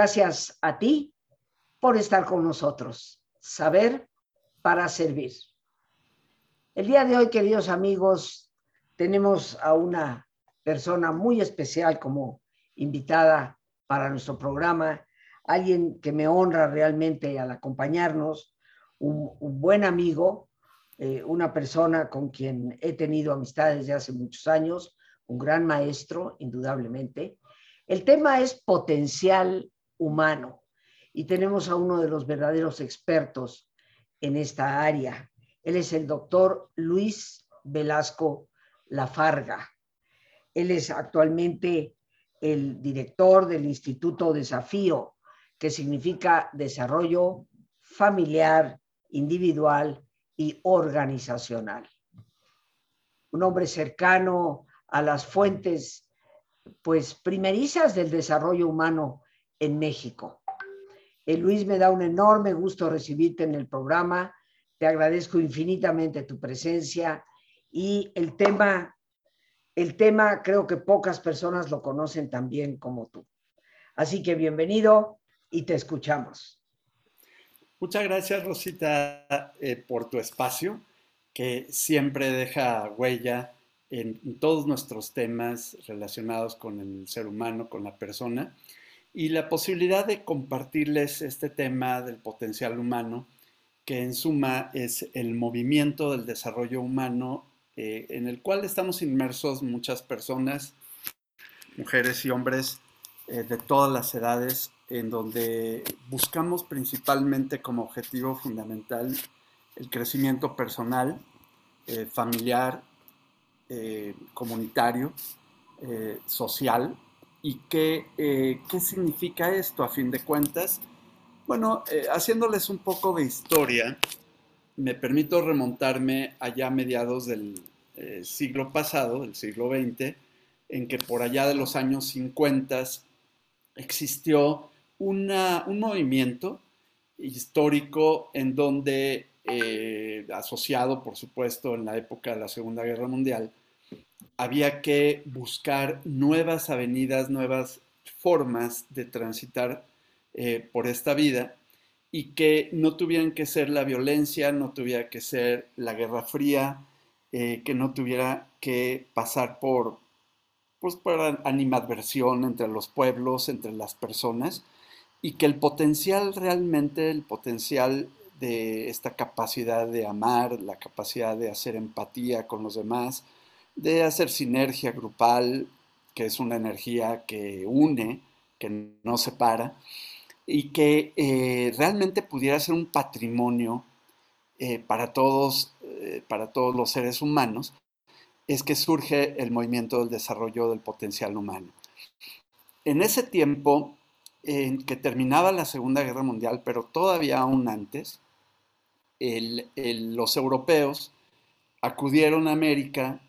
Gracias a ti por estar con nosotros. Saber para servir. El día de hoy, queridos amigos, tenemos a una persona muy especial como invitada para nuestro programa, alguien que me honra realmente al acompañarnos, un, buen amigo, eh, una persona con quien he tenido amistades desde hace muchos años, un gran maestro, indudablemente. El tema es potencial humano y tenemos a uno de los verdaderos expertos en esta área. Él es el doctor Luis Velasco Lafarga. Él es actualmente el director del Instituto Desafío, que significa desarrollo familiar, individual y organizacional. Un hombre cercano a las fuentes, pues, primerizas del desarrollo humano en México. Eh, Luis, me da un enorme gusto recibirte en el programa. Te agradezco infinitamente tu presencia y el tema, el tema creo que pocas personas lo conocen tan bien como tú. Así que bienvenido y te escuchamos. Muchas gracias, Rosita, eh, por tu espacio, que siempre deja huella en, en, todos nuestros temas relacionados con el ser humano, con la persona, y la posibilidad de compartirles este tema del potencial humano, que en suma es el movimiento del desarrollo humano eh, en el cual estamos inmersos muchas personas, mujeres y hombres eh, de todas las edades, en donde buscamos principalmente como objetivo fundamental el crecimiento personal, eh, familiar, comunitario, social. ¿Y qué, qué significa esto a fin de cuentas? Bueno, haciéndoles un poco de historia, me permito remontarme allá a mediados del eh, siglo pasado, el siglo XX, en que por allá de los años 50 existió un movimiento histórico en donde, eh, asociado por supuesto en la época de la Segunda Guerra Mundial, había que buscar nuevas avenidas, nuevas formas de transitar eh, por esta vida y que no tuvieran que ser la violencia, no tuviera que ser la Guerra Fría, eh, que no tuviera que pasar por, pues, por animadversión entre los pueblos, entre las personas, y que el potencial realmente, el potencial de esta capacidad de amar, la capacidad de hacer empatía con los demás, de hacer sinergia grupal, que es una energía que une, que no separa, y que eh, realmente pudiera ser un patrimonio eh, para, todos, eh, para todos los seres humanos, es que surge el movimiento del desarrollo del potencial humano. En ese tiempo en que terminaba la Segunda Guerra Mundial, pero todavía aún antes, los europeos acudieron a América,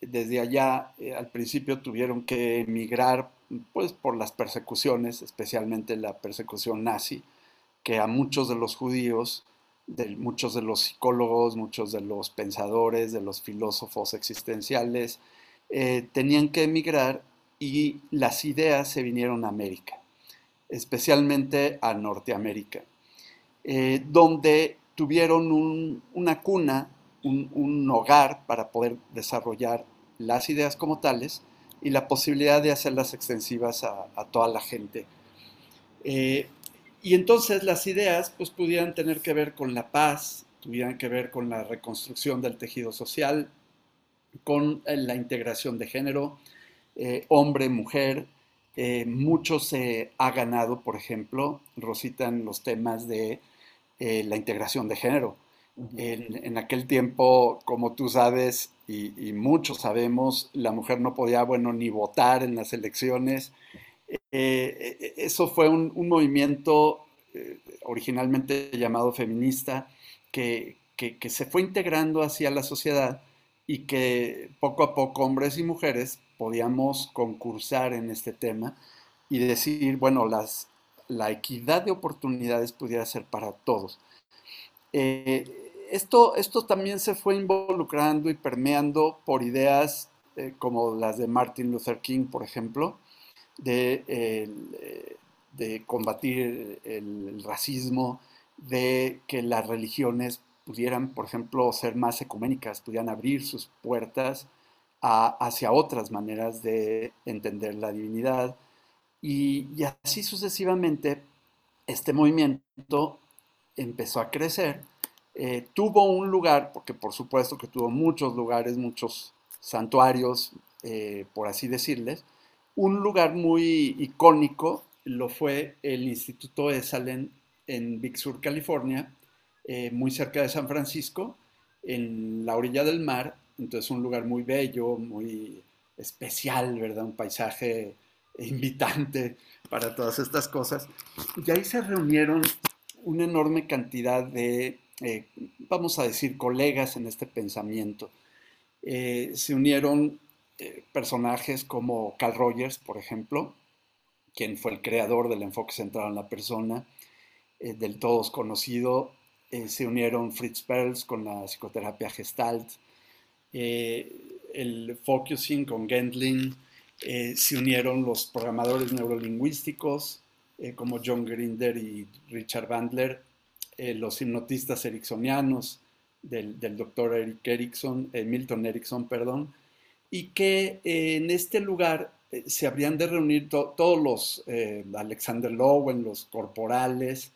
desde allá eh, al principio tuvieron que emigrar pues, por las persecuciones, especialmente la persecución nazi, que a muchos de los judíos, de muchos de los psicólogos, muchos de los pensadores, de los filósofos existenciales, eh, tenían que emigrar y las ideas se vinieron a América, especialmente a Norteamérica, eh, donde tuvieron una cuna, un, hogar para poder desarrollar las ideas como tales y la posibilidad de hacerlas extensivas a, toda la gente. Eh, y entonces las ideas pues pudieran tener que ver con la paz, tuvieran que ver con la reconstrucción del tejido social, con eh, la integración de género, eh, hombre, mujer. Eh, mucho se ha ganado, por ejemplo, Rosita, en los temas de la integración de género. en, aquel tiempo, como tú sabes, y, muchos sabemos, la mujer no podía, bueno, ni votar en las elecciones. eso fue un, un movimiento originalmente llamado feminista que, que, se fue integrando hacia la sociedad y que poco a poco hombres y mujeres podíamos concursar en este tema y decir, bueno, las, la equidad de oportunidades pudiera ser para todos. Eh, esto, esto también se fue involucrando y permeando por ideas eh, como las de Martin Luther King, por ejemplo, de eh, de combatir el, racismo, de que las religiones pudieran, por ejemplo, ser más ecuménicas, pudieran abrir sus puertas hacia otras maneras de entender la divinidad. Y, y, así sucesivamente, este movimiento empezó a crecer. Eh, tuvo un lugar, porque por supuesto que tuvo muchos lugares, muchos santuarios, eh, por así decirles, un lugar muy icónico lo fue el Instituto Esalen en Big Sur, California, eh, muy cerca de San Francisco, en la orilla del mar, entonces un lugar muy bello, muy especial, ¿verdad? Un paisaje invitante para todas estas cosas. Y ahí se reunieron una enorme cantidad de, eh, vamos a decir, colegas en este pensamiento. Eh, se unieron eh, personajes como Carl Rogers, por ejemplo, quien fue el creador del enfoque centrado en la persona, del todos conocido. se unieron Fritz Perls con la psicoterapia Gestalt, el focusing con Gendlin, se unieron los programadores neurolingüísticos, como John Grinder y Richard Bandler, eh, los hipnotistas ericksonianos del, doctor Eric Erickson, eh, Milton Erickson, perdón, y que en este lugar se habrían de reunir todos los Alexander Lowen, los corporales,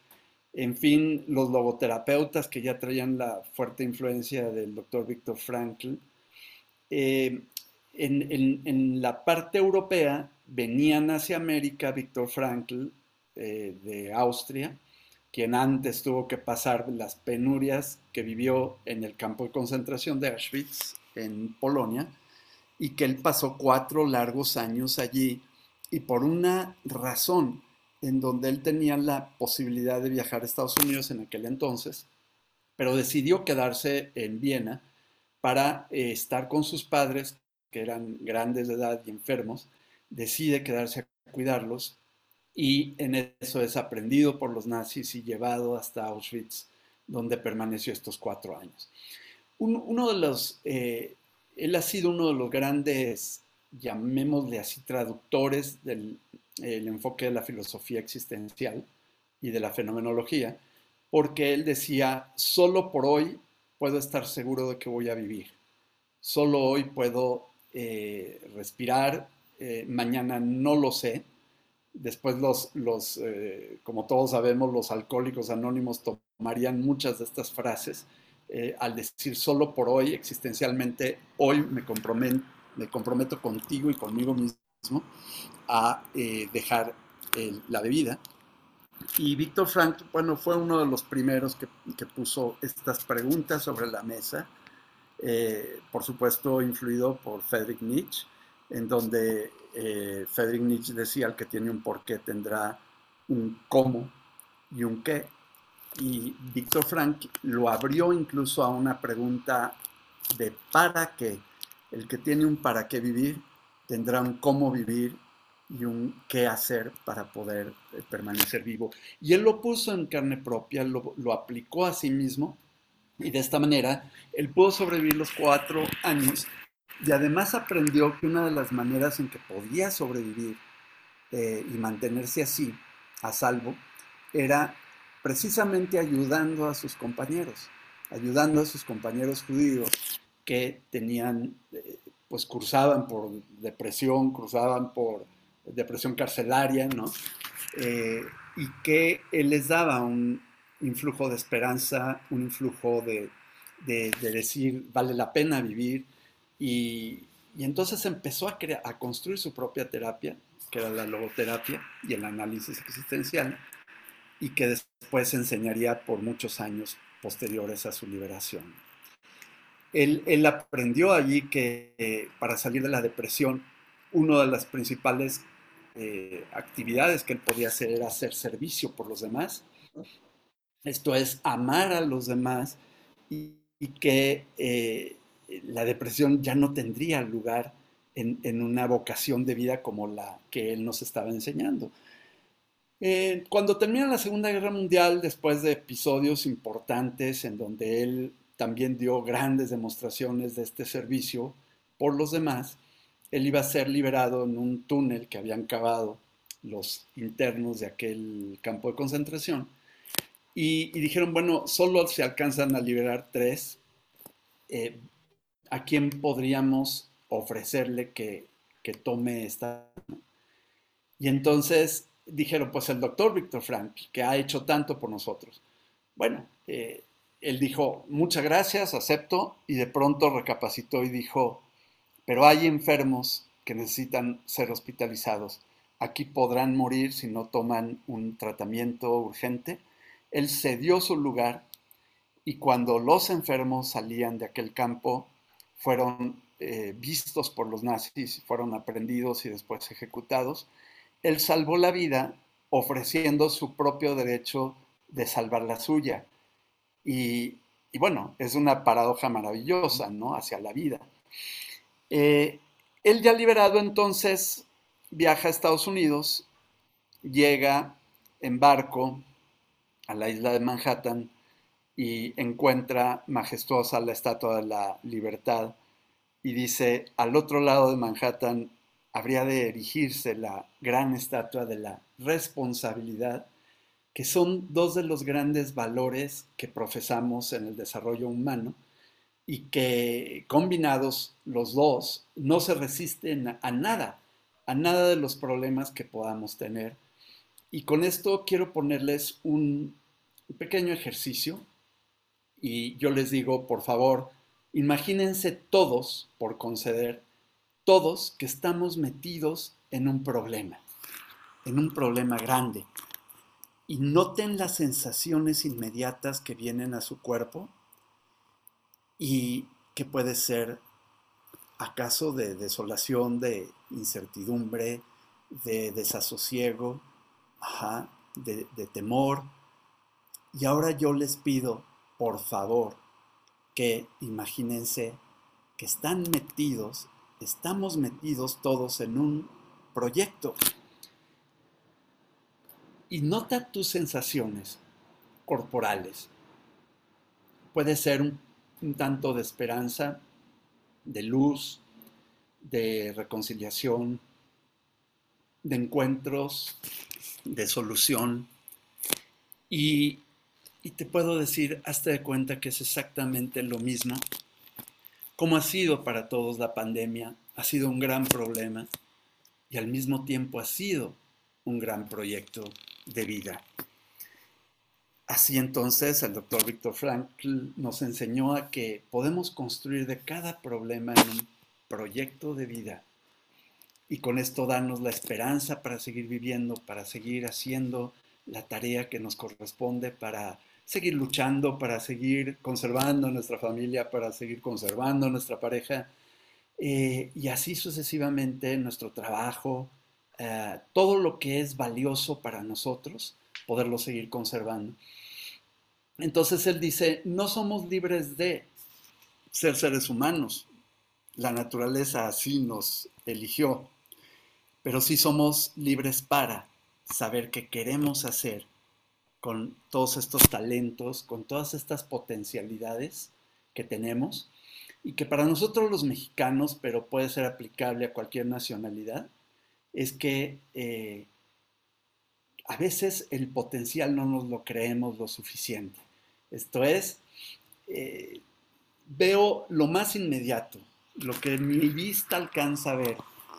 en fin, los logoterapeutas que ya traían la fuerte influencia del doctor Viktor Frankl. En, la parte europea venían hacia América Viktor Frankl eh, de Austria, quien antes tuvo que pasar las penurias que vivió en el campo de concentración de Auschwitz, en Polonia, y que él pasó cuatro largos años allí, y por una razón en donde él tenía la posibilidad de viajar a Estados Unidos en aquel entonces, pero decidió quedarse en Viena para eh, estar con sus padres, que eran grandes de edad y enfermos, decide quedarse a cuidarlos y en eso es aprendido por los nazis y llevado hasta Auschwitz, donde permaneció estos cuatro años. uno de los, eh, él ha sido uno de los grandes, llamémosle así, traductores del enfoque de la filosofía existencial y de la fenomenología, porque él decía, solo por hoy puedo estar seguro de que voy a vivir, solo hoy puedo eh, respirar, eh, mañana no lo sé, Después los, los eh, como todos sabemos, los alcohólicos anónimos tomarían muchas de estas frases eh, al decir solo por hoy, existencialmente, hoy me comprometo, me comprometo contigo y conmigo mismo a eh, dejar la bebida. Y Víctor Frank, bueno, fue uno de los primeros que, que puso estas preguntas sobre la mesa, por supuesto influido por Friedrich Nietzsche, en donde eh, Friedrich Nietzsche decía, el que tiene un porqué tendrá un cómo y un qué. Y Víctor Frank lo abrió incluso a una pregunta de para qué. El que tiene un para qué vivir tendrá un cómo vivir y un qué hacer para poder eh, permanecer vivo. Y él lo puso en carne propia, lo, lo aplicó a sí mismo y de esta manera él pudo sobrevivir los cuatro años y además aprendió que una de las maneras en que podía sobrevivir eh, y mantenerse así, a salvo, era precisamente ayudando a sus compañeros, ayudando a sus compañeros judíos que tenían, eh, pues cursaban por depresión, cruzaban por depresión carcelaria, ¿no? Eh, y que él les daba un influjo de esperanza, un influjo de, de decir, vale la pena vivir, y, entonces empezó a, a construir su propia terapia, que era la logoterapia y el análisis existencial, y que después enseñaría por muchos años posteriores a su liberación. Él, aprendió allí que eh, para salir de la depresión, una de las principales eh, actividades que él podía hacer era hacer servicio por los demás. Esto es amar a los demás y, que eh, la depresión ya no tendría lugar en, una vocación de vida como la que él nos estaba enseñando. Eh, cuando termina la Segunda Guerra Mundial, después de episodios importantes en donde él también dio grandes demostraciones de este servicio por los demás, él iba a ser liberado en un túnel que habían cavado los internos de aquel campo de concentración. Y, dijeron, bueno, solo se alcanzan a liberar tres. Eh, ¿A quién podríamos ofrecerle que, tome esta? Y entonces dijeron, pues el doctor Víctor Frank, que ha hecho tanto por nosotros. Bueno, eh, él dijo, muchas gracias, acepto, y de pronto recapacitó y dijo, pero hay enfermos que necesitan ser hospitalizados. Aquí podrán morir si no toman un tratamiento urgente. Él cedió su lugar y cuando los enfermos salían de aquel campo, fueron eh, vistos por los nazis, fueron aprendidos y después ejecutados. Él salvó la vida ofreciendo su propio derecho de salvar la suya. Y, bueno, es una paradoja maravillosa, ¿no? Hacia la vida. Eh, él ya liberado entonces viaja a Estados Unidos, llega en barco a la isla de Manhattan y encuentra majestuosa la Estatua de la Libertad y dice, al otro lado de Manhattan habría de erigirse la gran estatua de la responsabilidad, que son dos de los grandes valores que profesamos en el desarrollo humano y que combinados los dos no se resisten a nada, a nada de los problemas que podamos tener. Y con esto quiero ponerles un pequeño ejercicio y yo les digo, por favor, imagínense todos, por conceder, todos que estamos metidos en un problema, en un problema grande. Y noten las sensaciones inmediatas que vienen a su cuerpo y que puede ser acaso de desolación, de incertidumbre, de desasosiego, de, de temor. Y ahora yo les pido, por favor, que imagínense que están metidos, estamos metidos todos en un proyecto. Y nota tus sensaciones corporales. Puede ser un, un tanto de esperanza, de luz, de reconciliación, de encuentros, de solución. Y, te puedo decir, hazte de cuenta que es exactamente lo mismo. Como ha sido para todos la pandemia, ha sido un gran problema y al mismo tiempo ha sido un gran proyecto de vida. Así entonces el doctor Víctor Frankl nos enseñó a que podemos construir de cada problema en un proyecto de vida y con esto darnos la esperanza para seguir viviendo, para seguir haciendo la tarea que nos corresponde, para seguir luchando, para seguir conservando nuestra familia, para seguir conservando nuestra pareja eh, y así sucesivamente nuestro trabajo, eh, todo lo que es valioso para nosotros poderlo seguir conservando. Entonces él dice, no somos libres de ser seres humanos. La naturaleza así nos eligió, pero sí somos libres para saber qué queremos hacer con todos estos talentos, con todas estas potencialidades que tenemos y que para nosotros los mexicanos, pero puede ser aplicable a cualquier nacionalidad, es que eh, a veces el potencial no nos lo creemos lo suficiente. Esto es, eh, veo lo más inmediato, lo que mi vista alcanza a ver,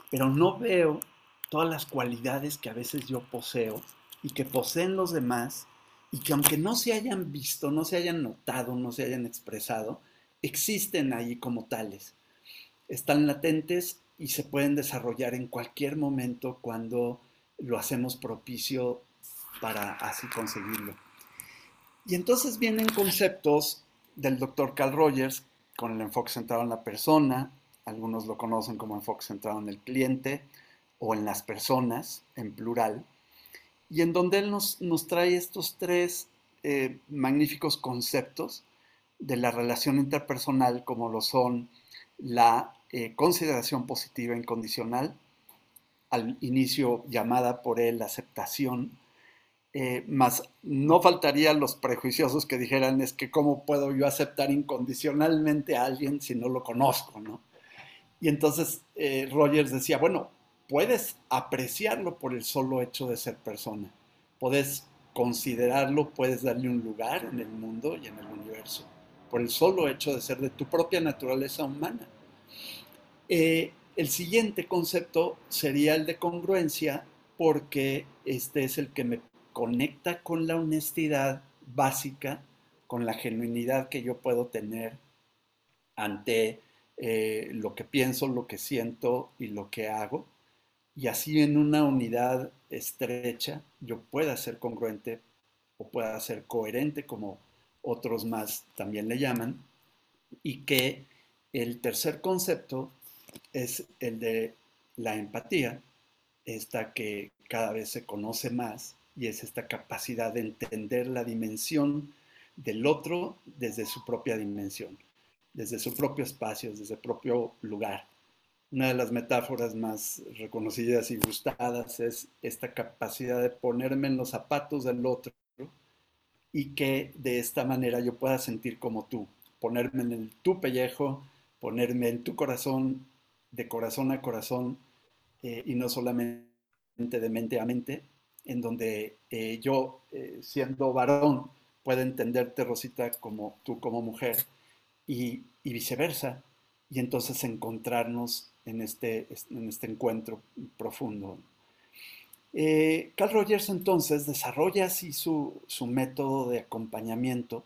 pero no veo todas las cualidades que a veces yo poseo y que poseen los demás y que aunque no se hayan visto, no se hayan notado, no se hayan expresado, existen ahí como tales. Están latentes y se pueden desarrollar en cualquier momento cuando lo hacemos propicio para así conseguirlo. Y entonces vienen conceptos del doctor Carl Rogers con el enfoque centrado en la persona, algunos lo conocen como enfoque centrado en el cliente o en las personas en plural, y en donde él nos, trae estos tres eh, magníficos conceptos de la relación interpersonal como lo son la eh, consideración positiva incondicional, al inicio llamada por él aceptación, eh, más no faltarían los prejuiciosos que dijeran es que cómo puedo yo aceptar incondicionalmente a alguien si no lo conozco, ¿no? Y entonces eh, Rogers decía, bueno, puedes apreciarlo por el solo hecho de ser persona. Puedes considerarlo, puedes darle un lugar en el mundo y en el universo, por el solo hecho de ser de tu propia naturaleza humana. Eh, el siguiente concepto sería el de congruencia, porque este es el que me conecta con la honestidad básica, con la genuinidad que yo puedo tener ante eh, lo que pienso, lo que siento y lo que hago. Y así en una unidad estrecha yo pueda ser congruente o pueda ser coherente, como otros más también le llaman, y que el tercer concepto es el de la empatía, esta que cada vez se conoce más y es esta capacidad de entender la dimensión del otro desde su propia dimensión, desde su propio espacio, desde su propio lugar. Una de las metáforas más reconocidas y gustadas es esta capacidad de ponerme en los zapatos del otro y que de esta manera yo pueda sentir como tú, ponerme en el, tu pellejo, ponerme en tu corazón, de corazón a corazón, eh, y no solamente de mente a mente, en donde eh, yo, eh, siendo varón, pueda entenderte, Rosita, como tú como mujer, y, y viceversa, y entonces encontrarnos en este, en este encuentro profundo. Eh, Carl Rogers entonces desarrolla así su, su, método de acompañamiento,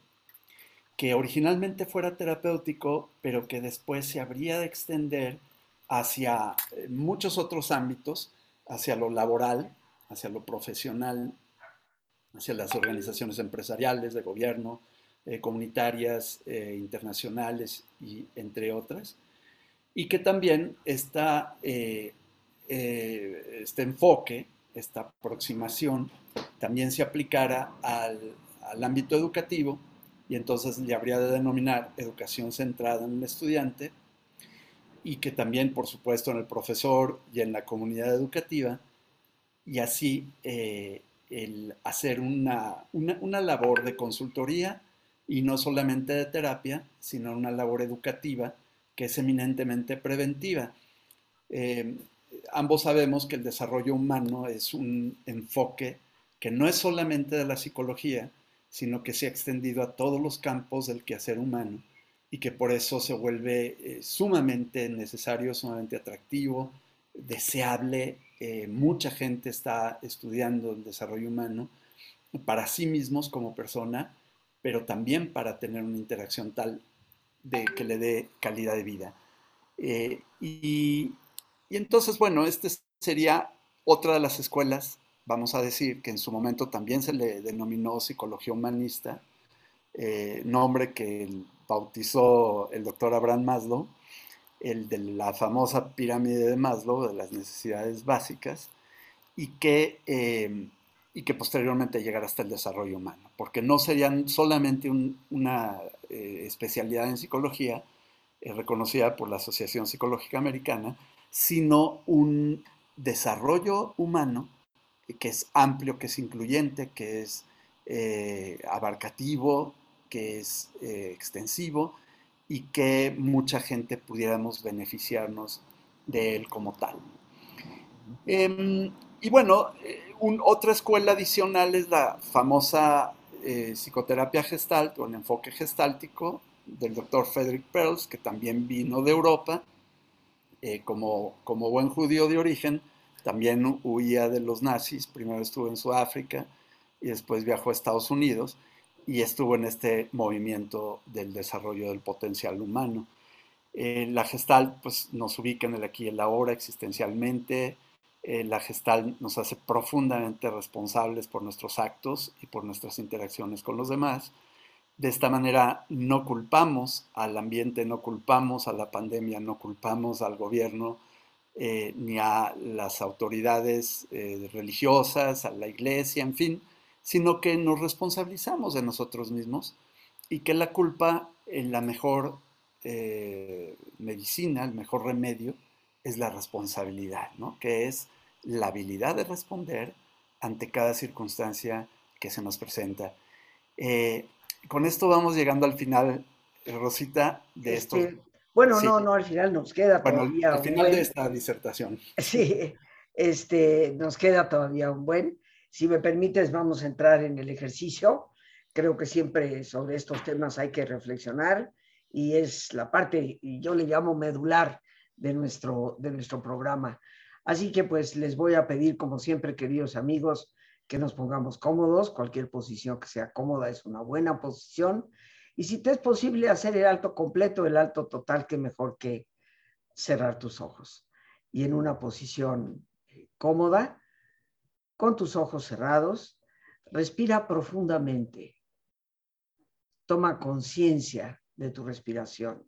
que originalmente fuera terapéutico, pero que después se habría de extender hacia eh, muchos otros ámbitos, hacia lo laboral, hacia lo profesional, hacia las organizaciones empresariales, de gobierno, eh, comunitarias, internacionales y entre otras y que también está, eh, eh, este enfoque, esta aproximación, también se aplicara al, al, ámbito educativo y entonces le habría de denominar educación centrada en el estudiante y que también, por supuesto, en el profesor y en la comunidad educativa y así eh, el hacer una, una labor de consultoría y no solamente de terapia, sino una labor educativa que es eminentemente preventiva. Eh, ambos sabemos que el desarrollo humano es un enfoque que no es solamente de la psicología, sino que se ha extendido a todos los campos del quehacer humano y que por eso se vuelve eh, sumamente necesario, sumamente atractivo, deseable. Eh, mucha gente está estudiando el desarrollo humano para sí mismos como persona, pero también para tener una interacción tal de que le dé calidad de vida. Eh, y, entonces, bueno, este sería otra de las escuelas, vamos a decir, que en su momento también se le denominó psicología humanista, eh, nombre que bautizó el doctor Abraham Maslow, el de la famosa pirámide de Maslow, de las necesidades básicas, y que eh, y que posteriormente llegará hasta el desarrollo humano, porque no serían solamente una eh, especialidad en psicología eh, reconocida por la Asociación Psicológica Americana, sino un desarrollo humano que es amplio, que es incluyente, que es eh, abarcativo, que es extensivo y que mucha gente pudiéramos beneficiarnos de él como tal. Em, y bueno, otra escuela adicional es la famosa eh, psicoterapia gestalt o el enfoque gestáltico del doctor Frederick Perls, que también vino de Europa, eh, como, como buen judío de origen, también huía de los nazis, primero estuvo en Sudáfrica y después viajó a Estados Unidos y estuvo en este movimiento del desarrollo del potencial humano. Eh, la Gestalt pues, nos ubica en el aquí y el ahora existencialmente, eh, la gestal nos hace profundamente responsables por nuestros actos y por nuestras interacciones con los demás. De esta manera no culpamos al ambiente, no culpamos a la pandemia, no culpamos al gobierno eh, ni a las autoridades eh, religiosas, a la iglesia, en fin, sino que nos responsabilizamos de nosotros mismos y que la culpa, en la mejor medicina, el mejor remedio, es la responsabilidad, ¿no? que es la habilidad de responder ante cada circunstancia que se nos presenta. Eh, con esto vamos llegando al final, Rosita, de esto. Este, bueno, no, no, al final nos queda bueno, Al final de esta disertación. Sí, Este, nos queda todavía un buen. Si me permites, vamos a entrar en el ejercicio. Creo que siempre sobre estos temas hay que reflexionar y es la parte, yo le llamo medular de nuestro, de nuestro programa. Así que pues les voy a pedir, como siempre, queridos amigos, que nos pongamos cómodos. Cualquier posición que sea cómoda es una buena posición. Y si te es posible hacer el alto completo, el alto total, que mejor que cerrar tus ojos. Y en una posición eh, cómoda, con tus ojos cerrados, respira profundamente. Toma conciencia de tu respiración,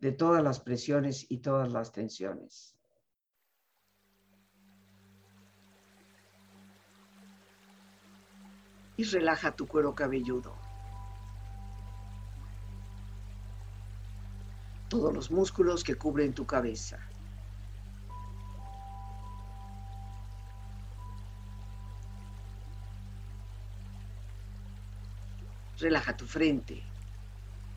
de todas las presiones y todas las tensiones. Y relaja tu cuero cabelludo. Todos los músculos que cubren tu cabeza. Relaja tu frente.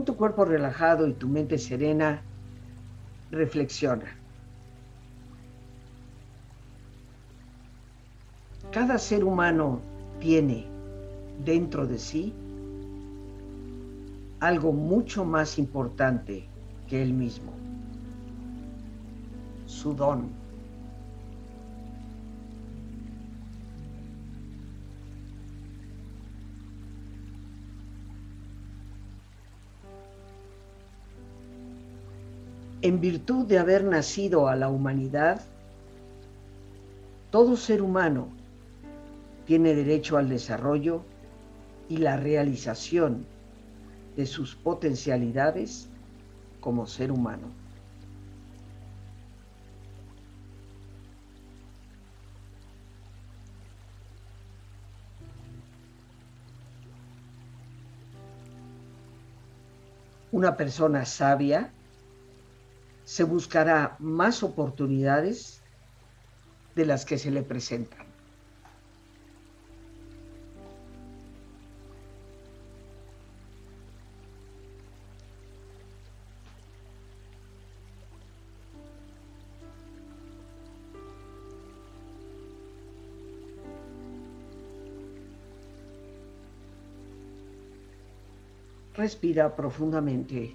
Con tu cuerpo relajado y tu mente serena, reflexiona. Cada ser humano tiene dentro de sí algo mucho más importante que él mismo, su don. En virtud de haber nacido a la humanidad, todo ser humano tiene derecho al desarrollo y la realización de sus potencialidades como ser humano. Una persona sabia se buscará más oportunidades de las que se le presentan. Respira profundamente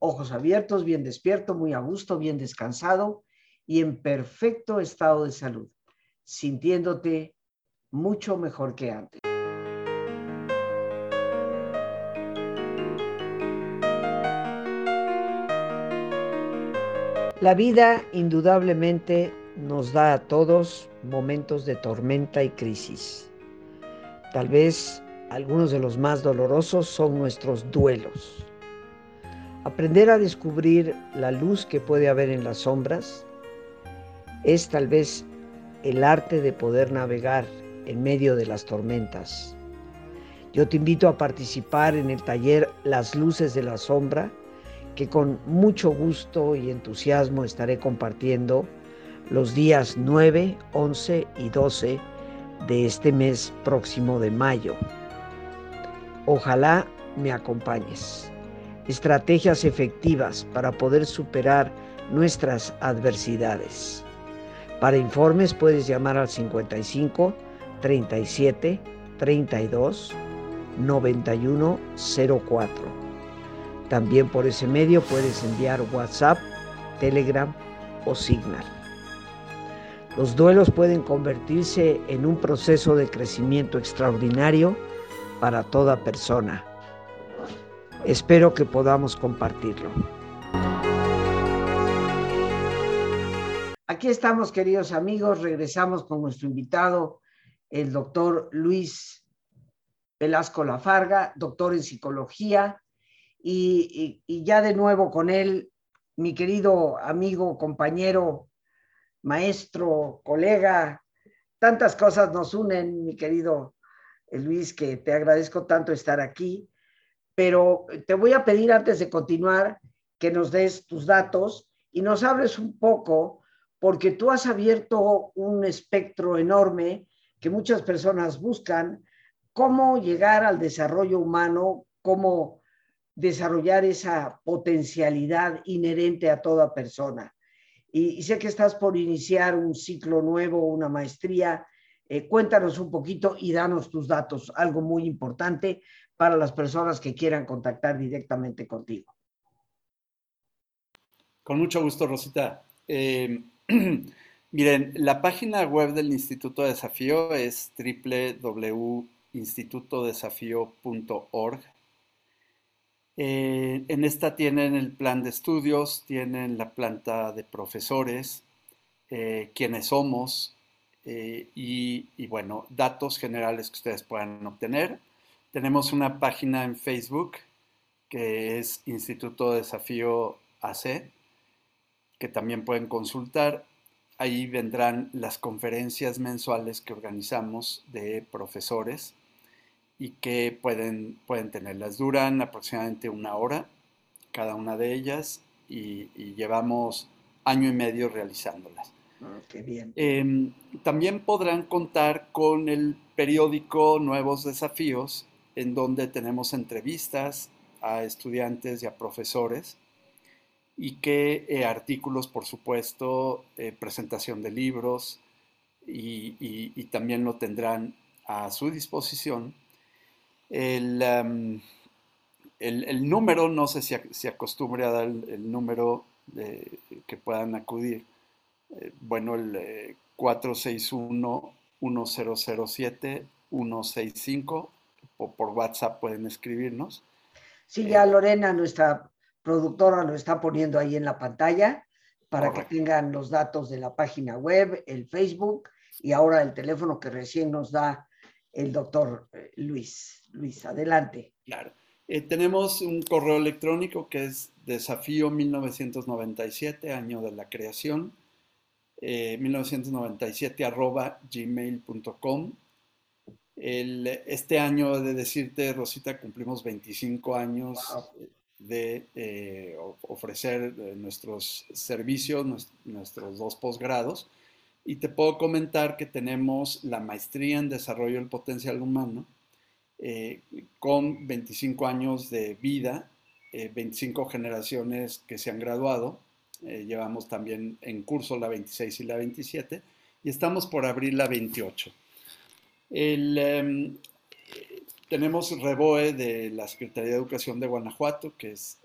ojos abiertos, bien despierto, muy a gusto, bien descansado y en perfecto estado de salud, sintiéndote mucho mejor que antes. La vida indudablemente nos da a todos momentos de tormenta y crisis. Tal vez algunos de los más dolorosos son nuestros duelos. Aprender a descubrir la luz que puede haber en las sombras es tal vez el arte de poder navegar en medio de las tormentas. Yo te invito a participar en el taller Las Luces de la Sombra, que con mucho gusto y entusiasmo estaré compartiendo los días 9, 11 y 12 de este mes próximo de mayo. Ojalá me acompañes estrategias efectivas para poder superar nuestras adversidades. Para informes puedes llamar al 55 37 32 91 04. También por ese medio puedes enviar WhatsApp, Telegram o Signal. Los duelos pueden convertirse en un proceso de crecimiento extraordinario para toda persona Espero que podamos compartirlo. Aquí estamos, queridos amigos, regresamos con nuestro invitado, el doctor Luis Velasco Lafarga, doctor en psicología, y, y, ya de nuevo con él, mi querido amigo, compañero, maestro, colega, tantas cosas nos unen, mi querido Luis, que te agradezco tanto estar aquí, pero te voy a pedir antes de continuar que nos des tus datos y nos hables un poco, porque tú has abierto un espectro enorme que muchas personas buscan, cómo llegar al desarrollo humano, cómo desarrollar esa potencialidad inherente a toda persona. Y, sé que estás por iniciar un ciclo nuevo, una maestría. Eh, cuéntanos un poquito y danos tus datos, algo muy importante para las personas que quieran contactar directamente contigo. Con mucho gusto, Rosita. Eh, miren, la página web del Instituto de Desafío es www.institutodesafío.org. Eh, en esta tienen el plan de estudios, tienen la planta de profesores, eh, quiénes somos y, y, bueno, datos generales que ustedes puedan obtener. Tenemos una página en Facebook que es Instituto Desafío AC que también pueden consultar. Ahí vendrán las conferencias mensuales que organizamos de profesores y que pueden, pueden tenerlas. Duran aproximadamente una hora cada una de ellas y, llevamos año y medio realizándolas. Ah, qué bien. Em, también podrán contar con el periódico Nuevos Desafíos, en donde tenemos entrevistas a estudiantes y a profesores y que eh, artículos, por supuesto, eh, presentación de libros y, también lo tendrán a su disposición. El, el, número, no sé si, si, acostumbre a dar el, número que puedan acudir. Eh, bueno, el 461-1007-165, o por WhatsApp pueden escribirnos. Sí, ya Lorena, nuestra productora lo está poniendo ahí en la pantalla para que tengan los datos de la página web, el Facebook y ahora el teléfono que recién nos da el doctor eh, Luis. Luis, adelante. Claro. Eh, tenemos un correo electrónico que es desafío 1997, año de la creación, 1997 eh, arroba gmail.com. Este año, de decirte, Rosita, cumplimos 25 años de eh, ofrecer eh, nuestros servicios, nuestros dos posgrados. Y te puedo comentar que tenemos la maestría en desarrollo del potencial humano eh, con 25 años de vida, 25 generaciones que se han graduado. llevamos también en curso la 26 y la 27 y estamos por abrir la 28. El, em, tenemos Reboe de la Secretaría de Educación de Guanajuato, que es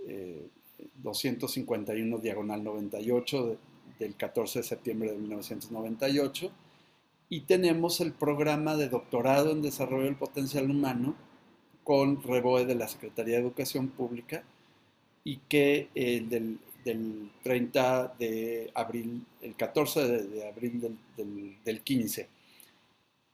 251 eh, diagonal 98 del 14 de septiembre de 1998. Y tenemos el programa de doctorado en desarrollo del potencial humano con Reboe de la Secretaría de Educación Pública y que eh, del, 30 de abril, el 14 de, abril del, del 15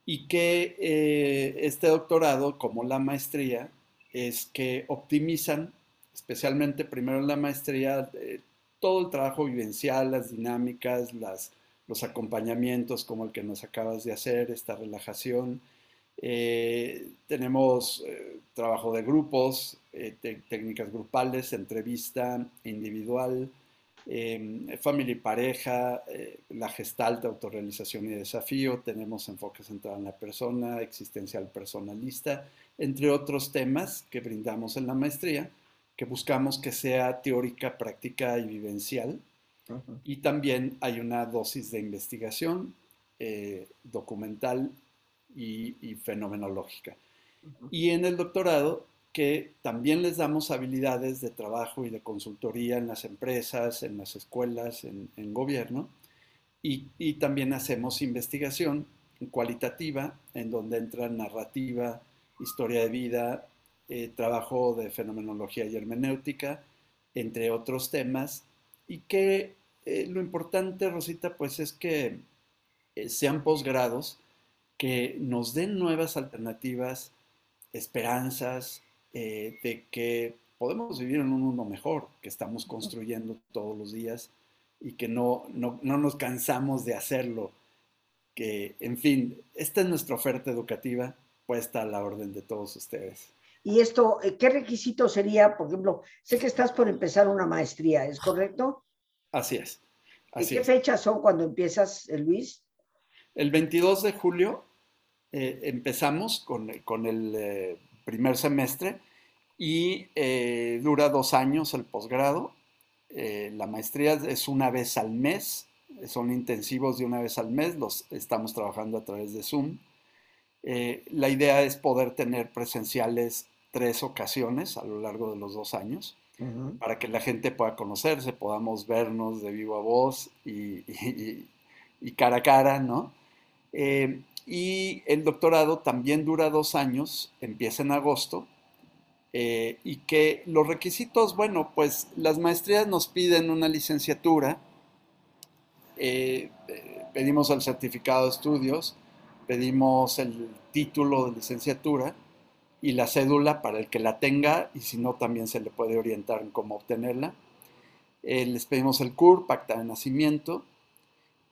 y que eh, este doctorado, como la maestría, es que optimizan, especialmente primero en la maestría, eh, todo el trabajo vivencial, las dinámicas, las, los acompañamientos como el que nos acabas de hacer, esta relajación. Eh, tenemos trabajo de grupos, técnicas grupales, entrevista individual, Em, familia y pareja, eh, la gestalt, autorrealización y desafío, tenemos enfoque centrado en la persona, existencial personalista, entre otros temas que brindamos en la maestría, que buscamos que sea teórica, práctica y vivencial. Y también hay una dosis de investigación eh, documental y, fenomenológica. Y en el doctorado que también les damos habilidades de trabajo y de consultoría en las empresas, en las escuelas, en, gobierno, y, también hacemos investigación cualitativa, en donde entra narrativa, historia de vida, eh, trabajo de fenomenología y hermenéutica, entre otros temas, y que eh, lo importante, Rosita, pues es que eh, sean posgrados que nos den nuevas alternativas, esperanzas eh, de que podemos vivir en un mundo mejor, que estamos construyendo todos los días y que no, no, no nos cansamos de hacerlo. Que, en fin, esta es nuestra oferta educativa puesta a la orden de todos ustedes. Y esto, eh, ¿qué requisito sería? Por ejemplo, sé que estás por empezar una maestría, ¿es correcto? Así es. Así ¿Y qué fechas son cuando empiezas, Luis? El 22 de julio eh, empezamos con, el eh, primer semestre y eh, dura dos años el posgrado. la maestría es una vez al mes, son intensivos de una vez al mes, los estamos trabajando a través de Zoom. la idea es poder tener presenciales tres ocasiones a lo largo de los dos años para que la gente pueda conocerse, podamos vernos de vivo a voz y, cara a cara, ¿no? Y el doctorado también dura dos años, empieza en agosto, eh, y que los requisitos, bueno, pues las maestrías nos piden una licenciatura, eh, pedimos el certificado de estudios, pedimos el título de licenciatura y la cédula para el que la tenga y si no también se le puede orientar en cómo obtenerla. Eh, les pedimos el CUR, pacta de nacimiento.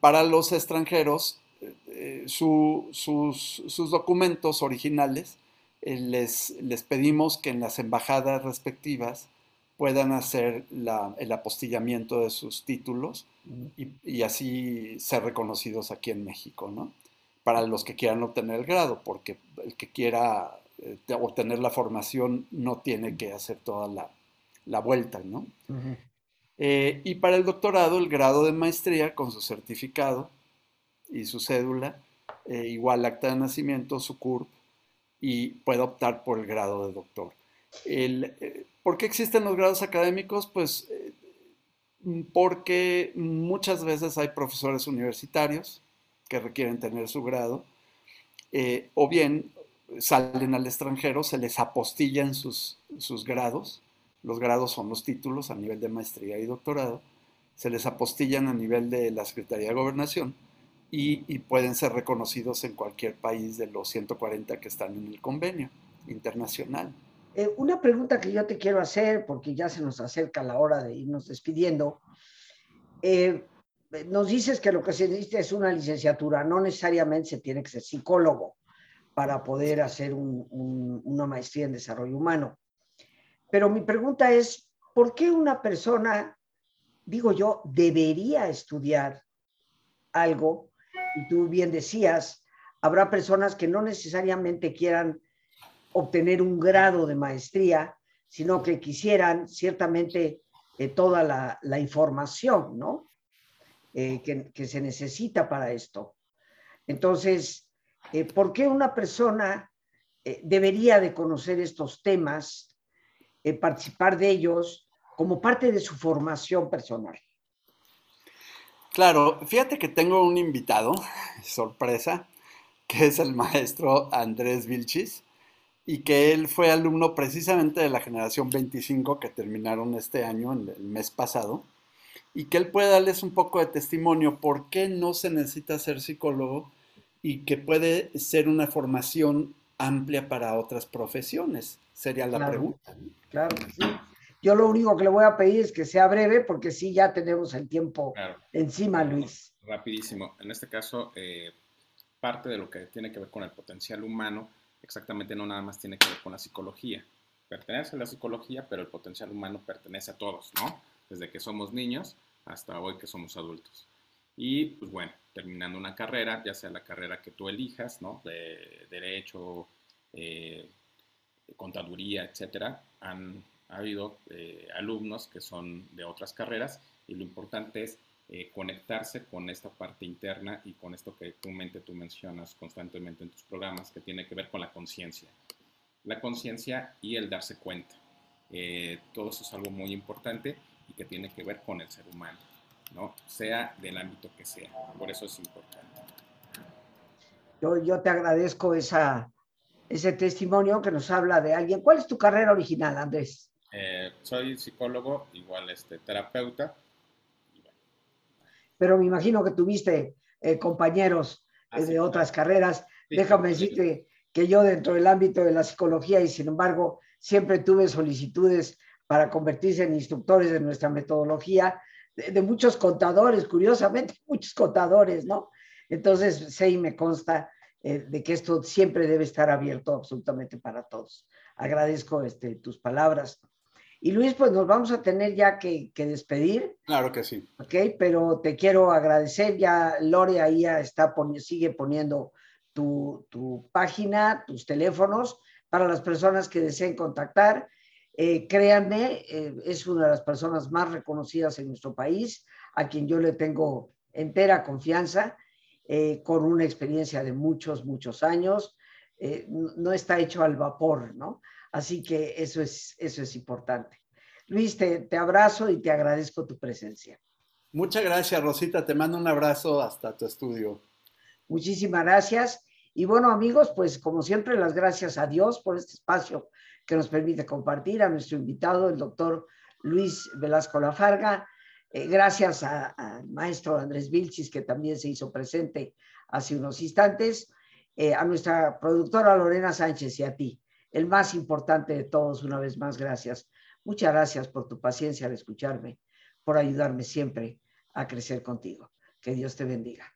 Para los extranjeros eh, sus, documentos originales, eh, les, les, pedimos que en las embajadas respectivas puedan hacer el apostillamiento de sus títulos y, así ser reconocidos aquí en México, ¿no? Para los que quieran obtener el grado, porque el que quiera eh, obtener la formación no tiene que hacer toda la, vuelta, ¿no? y para el doctorado, el grado de maestría con su certificado y su cédula, eh, igual acta de nacimiento, su CURP, y puede optar por el grado de doctor. El, eh, ¿Por qué existen los grados académicos? Pues eh, porque muchas veces hay profesores universitarios que requieren tener su grado, o bien salen al extranjero, se les apostillan sus, sus grados, los grados son los títulos a nivel de maestría y doctorado, se les apostillan a nivel de la Secretaría de Gobernación, y, pueden ser reconocidos en cualquier país de los 140 que están en el convenio internacional. Eh, una pregunta que yo te quiero hacer, porque ya se nos acerca la hora de irnos despidiendo. Eh, nos dices que lo que se necesita es una licenciatura, no necesariamente se tiene que ser psicólogo para poder hacer una maestría en desarrollo humano. Pero mi pregunta es, ¿por qué una persona, digo yo, debería estudiar algo y tú bien decías, habrá personas que no necesariamente quieran obtener un grado de maestría, sino que quisieran ciertamente eh, toda la, información, ¿no? Eh, que, se necesita para esto. Entonces, eh, ¿por qué una persona debería de conocer estos temas, participar de ellos como parte de su formación personal? Claro, fíjate que tengo un invitado, sorpresa, que es el maestro Andrés Vilchis, y que él fue alumno precisamente de la generación 25 que terminaron este año, el mes pasado, y que él puede darles un poco de testimonio por qué no se necesita ser psicólogo y que puede ser una formación amplia para otras profesiones, sería la pregunta. Claro, sí. Yo lo único que le voy a pedir es que sea breve, porque sí, ya tenemos el tiempo encima, Luis. Rapidísimo. En este caso, eh, parte de lo que tiene que ver con el potencial humano, exactamente no nada más tiene que ver con la psicología. Pertenece a la psicología, pero el potencial humano pertenece a todos, ¿no? Desde que somos niños hasta hoy que somos adultos. Y, pues bueno, terminando una carrera, ya sea la carrera que tú elijas, ¿no? De derecho, eh, contaduría, etcétera, han ha habido eh, alumnos que son de otras carreras y lo importante es eh, conectarse con esta parte interna y con esto que tu mente tú mencionas constantemente en tus programas que tiene que ver con la conciencia. La conciencia y el darse cuenta. Eh, todo eso es algo muy importante y que tiene que ver con el ser humano, ¿no? Sea del ámbito que sea. Por eso es importante. Yo, yo te agradezco esa, ese testimonio que nos habla de alguien. ¿Cuál es tu carrera original, Andrés? Eh, soy psicólogo, igual este, terapeuta. pero me imagino que tuviste eh, compañeros eh, de otras carreras. Déjame decirte que yo dentro del ámbito de la psicología y sin embargo siempre tuve solicitudes para convertirse en instructores de nuestra metodología, de, muchos contadores, curiosamente, muchos contadores, ¿no? Entonces sé y me consta eh, de que esto siempre debe estar abierto absolutamente para todos. Agradezco este, tus palabras. Y Luis, pues nos vamos a tener ya que, despedir. Claro que sí. Ok, pero te quiero agradecer. Ya Lore ahí ya está sigue poniendo tu, página, tus teléfonos para las personas que deseen contactar. Eh, créanme, eh, es una de las personas más reconocidas en nuestro país, a quien yo le tengo entera confianza, eh, con una experiencia de muchos, muchos años. no está hecho al vapor, ¿no? Así que eso es, eso es importante. Luis, te, te abrazo y te agradezco tu presencia. Muchas gracias, Rosita. Te mando un abrazo hasta tu estudio. Muchísimas gracias. Y bueno, amigos, pues como siempre, las gracias a Dios por este espacio que nos permite compartir, a nuestro invitado, el doctor Luis Velasco Lafarga. Eh, gracias al maestro Andrés Vilchis, que también se hizo presente hace unos instantes, eh, a nuestra productora Lorena Sánchez y a ti el más importante de todos, una vez más, gracias. Muchas gracias por tu paciencia al escucharme, por ayudarme siempre a crecer contigo. Que Dios te bendiga.